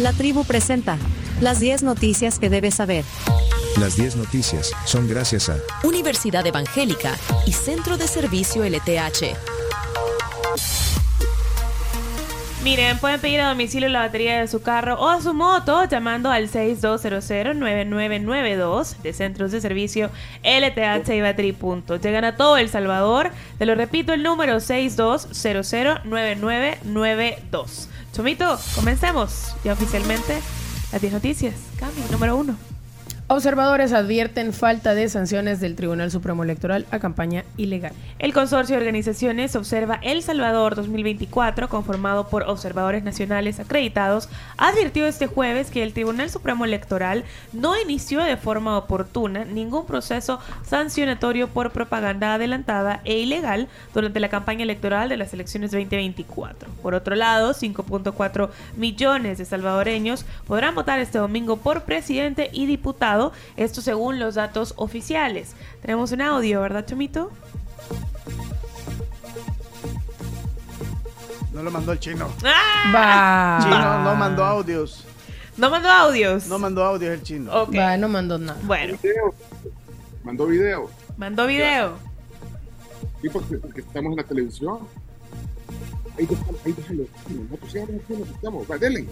La tribu presenta las 10 noticias que debes saber. Las 10 noticias son gracias a Universidad Evangélica y Centro de Servicio LTH. Miren, pueden pedir a domicilio la batería de su carro o a su moto llamando al 6200-9992 de Centros de Servicio LTH y Battery. Llegan a todo El Salvador. Te lo repito, el número 6200-9992. Chomito, comencemos ya oficialmente las 10 noticias. Cami, número 1. Observadores advierten falta de sanciones del Tribunal Supremo Electoral a campaña ilegal. El consorcio de organizaciones Observa El Salvador 2024, conformado por observadores nacionales acreditados, advirtió este jueves que el Tribunal Supremo Electoral no inició de forma oportuna ningún proceso sancionatorio por propaganda adelantada e ilegal durante la campaña electoral de las elecciones 2024. Por otro lado, 5.4 millones de salvadoreños podrán votar este domingo por presidente y diputado esto según los datos oficiales. Tenemos un audio, ¿verdad, Chomito? No lo mandó el chino. ¡Ah! Va. Chino no mandó audios. No mandó audios. No mandó audios el chino. Ok. Va, no mandó nada. Bueno, video. Mandó video. mandó video. Sí, porque, porque estamos en la televisión. Ahí déjalo, ahí déjalo. Nosotros ya no nos estamos. Va, denle.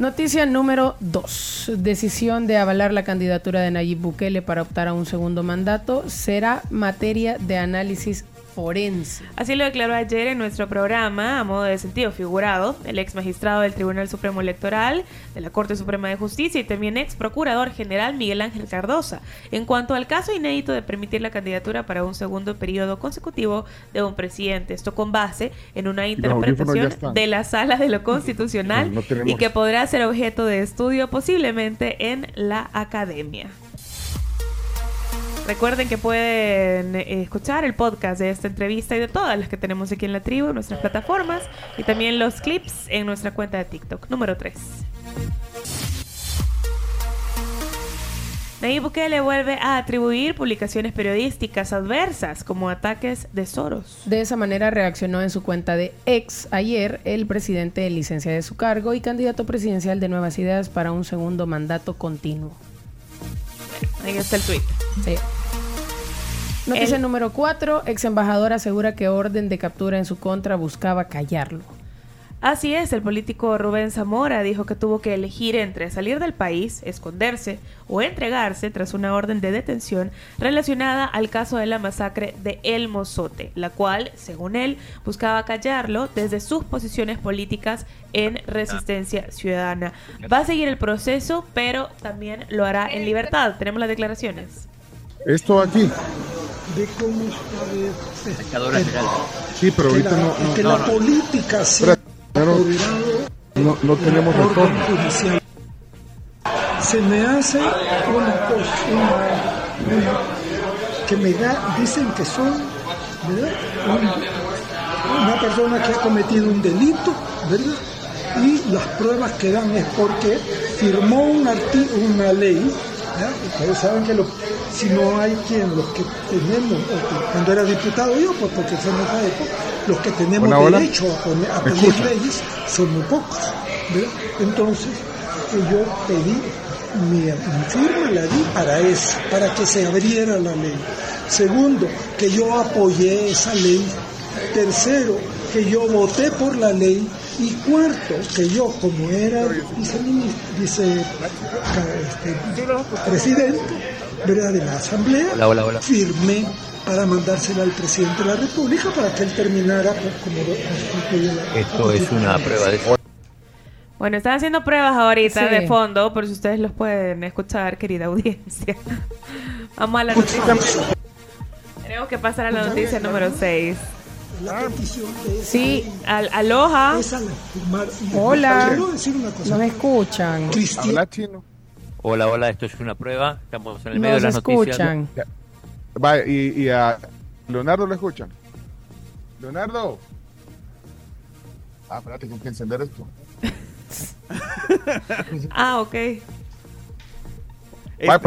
Noticia número 2. Decisión de avalar la candidatura de Nayib Bukele para optar a un segundo mandato será materia de análisis forense. Así lo declaró ayer en nuestro programa, a modo de sentido figurado, el ex magistrado del Tribunal Supremo Electoral, de la Corte Suprema de Justicia y también ex procurador general Miguel Ángel Cardosa, en cuanto al caso inédito de permitir la candidatura para un segundo periodo consecutivo de un presidente. Esto con base en una interpretación de la Sala de lo Constitucional No, no tenemos. y que podrá ser objeto de estudio posiblemente en la academia. Recuerden que pueden eh, escuchar el podcast de esta entrevista y de todas las que tenemos aquí en la tribu, en nuestras plataformas y también los clips en nuestra cuenta de TikTok. Número 3. Nayib Bukele vuelve a atribuir publicaciones periodísticas adversas como ataques de Soros. De esa manera reaccionó en su cuenta de ex ayer el presidente en licencia de su cargo y candidato presidencial de Nuevas Ideas para un segundo mandato continuo. Ahí está el tweet. Sí. Noticia El- número 4. Ex embajador asegura que orden de captura en su contra buscaba callarlo. Así es, el político Rubén Zamora dijo que tuvo que elegir entre salir del país, esconderse o entregarse tras una orden de detención relacionada al caso de la masacre de El Mozote, la cual, según él, buscaba callarlo desde sus posiciones políticas en resistencia ciudadana. Va a seguir el proceso, pero también lo hará en libertad. Tenemos las declaraciones. Esto aquí. de cómo está de- Sí, pero ahorita la, no, no, que la política Pero no, no tenemos retorno. judicial. Se me hace una cosa, una- una- que me da, dicen que son, ¿verdad? Un- una persona que ha cometido un delito, ¿verdad? Y las pruebas que dan es porque firmó una ley, ¿ya? Ustedes saben que los- si no hay quien, los que tenemos, cuando era diputado yo, pues porque fue en esa época, los que tenemos Hola, hola. derecho a, poner, a ¿Me pedir escucha? leyes son muy pocos, ¿verdad? Entonces, que yo pedí mi, mi firma la di para eso, para que se abriera la ley. Segundo, que yo apoyé esa ley. Tercero, que yo voté por la ley. Y cuarto, que yo como era viceministro, vice, este, presidente ¿verdad? de la Asamblea, firmé para mandársela al presidente de la República para que él terminara pues, como constituye la Esto es una prueba de Bueno, están haciendo pruebas ahorita Sí. de fondo, por si ustedes los pueden escuchar, querida audiencia. Vamos a la noticia. Tenemos que pasar a la noticia número 6. la petición de Sí. Al, aloha. Hola. Nos escuchan. Hola, hola, esto es una prueba. Estamos en el medio Nos de las noticias. Va, y, y a Leonardo lo escuchan. Leonardo. Ah, espérate, tengo que encender esto. Ah, ok. Pe-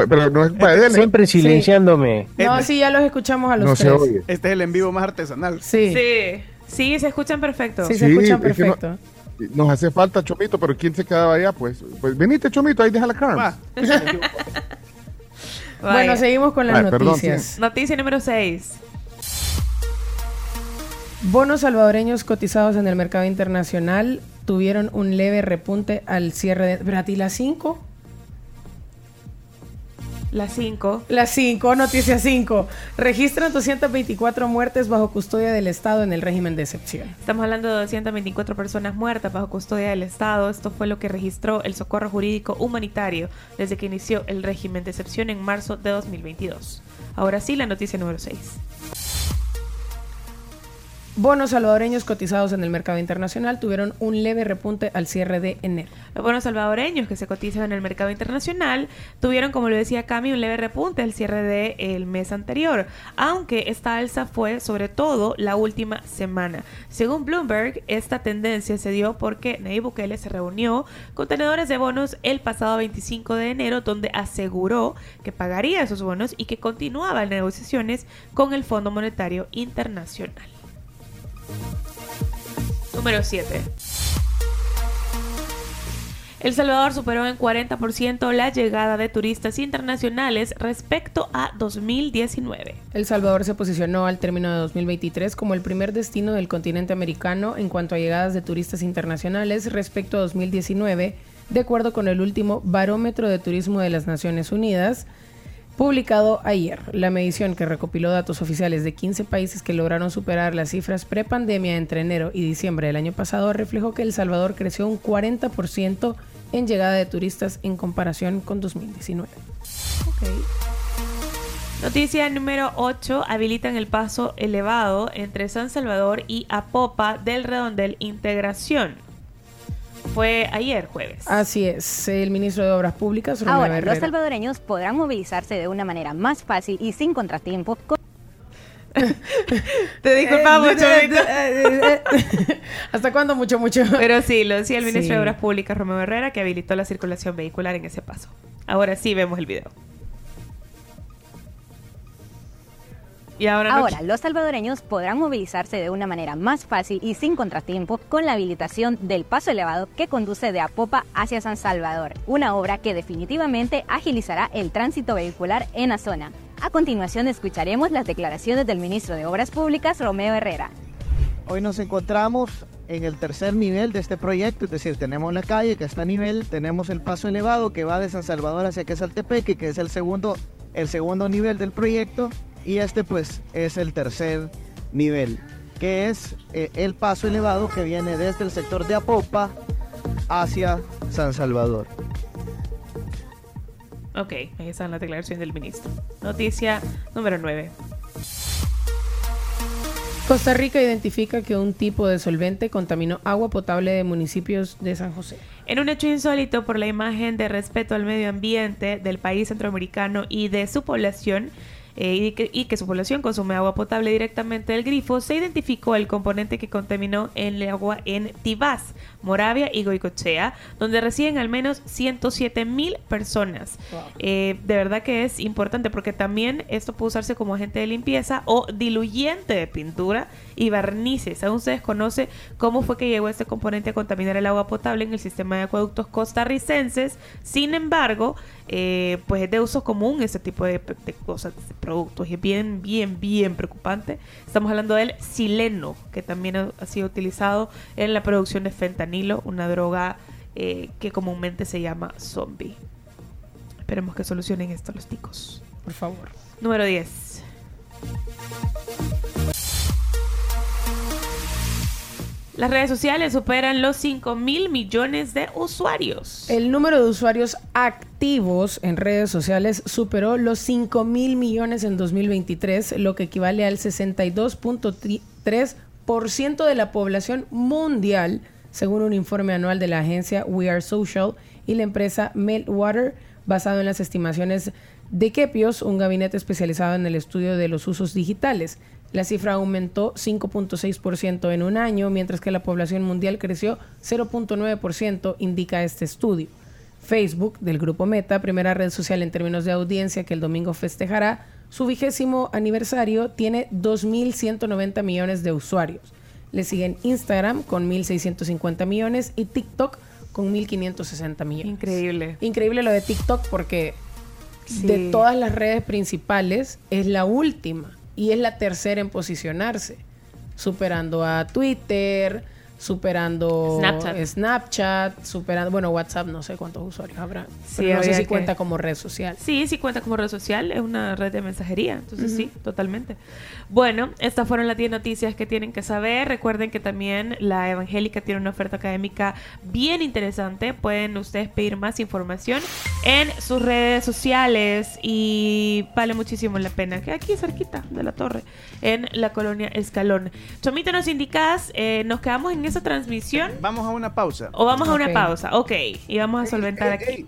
pero no es para él. ¿eh? Siempre silenciándome. No, sí, ya los escuchamos a los No se tres. oye. Este es el en vivo más artesanal. Sí. Sí. Sí, se escuchan perfecto. Sí, se escuchan es que no- perfecto. nos hace falta Chomito, pero ¿quién se quedaba allá? Pues, pues venite, Chomito, ahí deja la cara. Vaya. Bueno, seguimos con las Ay, perdón, noticias. Noticia número 6. Bonos salvadoreños cotizados en el mercado internacional tuvieron un leve repunte al cierre de... ¿Pero a ti las 5? Las 5. Las 5, noticia 5. Registran 224 muertes bajo custodia del Estado en el régimen de excepción. Estamos hablando de 224 personas muertas bajo custodia del Estado. Esto fue lo que registró el Socorro Jurídico Humanitario desde que inició el régimen de excepción en marzo de 2022. Ahora sí, la noticia número 6. Bonos salvadoreños cotizados en el mercado internacional tuvieron un leve repunte al cierre de enero. Los bonos salvadoreños que se cotizan en el mercado internacional tuvieron, como lo decía Cami, un leve repunte al cierre del mes anterior, aunque esta alza fue sobre todo la última semana. Según Bloomberg, esta tendencia se dio porque Nayib Bukele se reunió con tenedores de bonos el pasado 25 de enero, donde aseguró que pagaría esos bonos y que continuaba en negociaciones con el Fondo Monetario Internacional. Número 7. El Salvador superó en 40% la llegada de turistas internacionales respecto a 2019. El Salvador se posicionó al término de 2023 como el primer destino del continente americano en cuanto a llegadas de turistas internacionales respecto a 2019, de acuerdo con el último Barómetro de Turismo de las Naciones Unidas, publicado ayer. La medición que recopiló datos oficiales de 15 países que lograron superar las cifras prepandemia entre enero y diciembre del año pasado reflejó que El Salvador creció un 40% en llegada de turistas en comparación con 2019. Noticia número 8. Habilitan el paso elevado entre San Salvador y Apopa del Redondel Integración. Fue ayer jueves. Así es, el ministro de Obras Públicas, Romeo Ahora, los salvadoreños podrán movilizarse de una manera más fácil y sin contratiempo con Te disculpamos, Chomito. ¿Hasta cuándo? Mucho, mucho. Pero sí, lo decía el ministro Sí. de Obras Públicas, Romeo Herrera, que habilitó la circulación vehicular en ese paso. Ahora sí vemos el video. Y ahora, no- Ahora, los salvadoreños podrán movilizarse de una manera más fácil y sin contratiempo con la habilitación del paso elevado que conduce de Apopa hacia San Salvador, una obra que definitivamente agilizará el tránsito vehicular en la zona. A continuación escucharemos las declaraciones del ministro de Obras Públicas, Romeo Herrera. Hoy nos encontramos en el tercer nivel de este proyecto, es decir, tenemos la calle que está a nivel, tenemos el paso elevado que va de San Salvador hacia Quesaltepeque, que es el segundo, el segundo nivel del proyecto, y este pues es el tercer nivel, que es eh, el paso elevado que viene desde el sector de Apopa hacia San Salvador. Ok, ahí están las declaraciones del ministro. Noticia número 9. Costa Rica identifica que un tipo de solvente contaminó agua potable de municipios de San José. En un hecho insólito por la imagen de respeto al medio ambiente del país centroamericano y de su población, eh, y, que, y que su población consume agua potable directamente del grifo, se identificó el componente que contaminó el agua en Tibás, Moravia y Goicochea, donde residen al menos 107 mil personas. Eh, de verdad que es importante porque también esto puede usarse como agente de limpieza o diluyente de pintura y barnices. Aún se desconoce cómo fue que llegó este componente a contaminar el agua potable en el sistema de acueductos costarricenses. Sin embargo, eh, pues es de uso común este tipo de, de cosas, de productos y es bien, bien, bien preocupante. Estamos hablando del sileno, que también ha, sido utilizado en la producción de fentanilo, una droga eh, que comúnmente se llama zombie. Esperemos que solucionen esto los ticos. Por favor. Número 10. Las redes sociales superan los 5 mil millones de usuarios. El número de usuarios activos en redes sociales superó los 5 mil millones en 2023, lo que equivale al 62.3% de la población mundial, según un informe anual de la agencia We Are Social y la empresa Meltwater, basado en las estimaciones de Kepios, un gabinete especializado en el estudio de los usos digitales. La cifra aumentó 5.6% en un año, mientras que la población mundial creció 0.9%, indica este estudio. Facebook, del grupo Meta, primera red social en términos de audiencia que el domingo festejará su vigésimo aniversario, tiene 2.190 millones de usuarios. Le siguen Instagram con 1.650 millones y TikTok con 1.560 millones. Increíble. Increíble lo de TikTok porque Sí. de todas las redes principales es la última y es la tercera en posicionarse, superando a Twitter, superando Snapchat. Snapchat, superando, bueno, WhatsApp no sé cuántos usuarios habrá, Sí, pero no sé si que- cuenta como red social. Sí, sí cuenta como red social, es una red de mensajería, entonces sí, totalmente. Bueno, estas fueron las 10 noticias que tienen que saber. Recuerden que también la Evangélica tiene una oferta académica bien interesante. Pueden ustedes pedir más información en sus redes sociales y vale muchísimo la pena. Que aquí cerquita de la torre, en la colonia Escalón. Chomito, ¿nos indicas? eh, ¿Nos quedamos en esa transmisión? Vamos a una pausa. ¿O vamos a una pausa? Ok, y vamos a solventar aquí.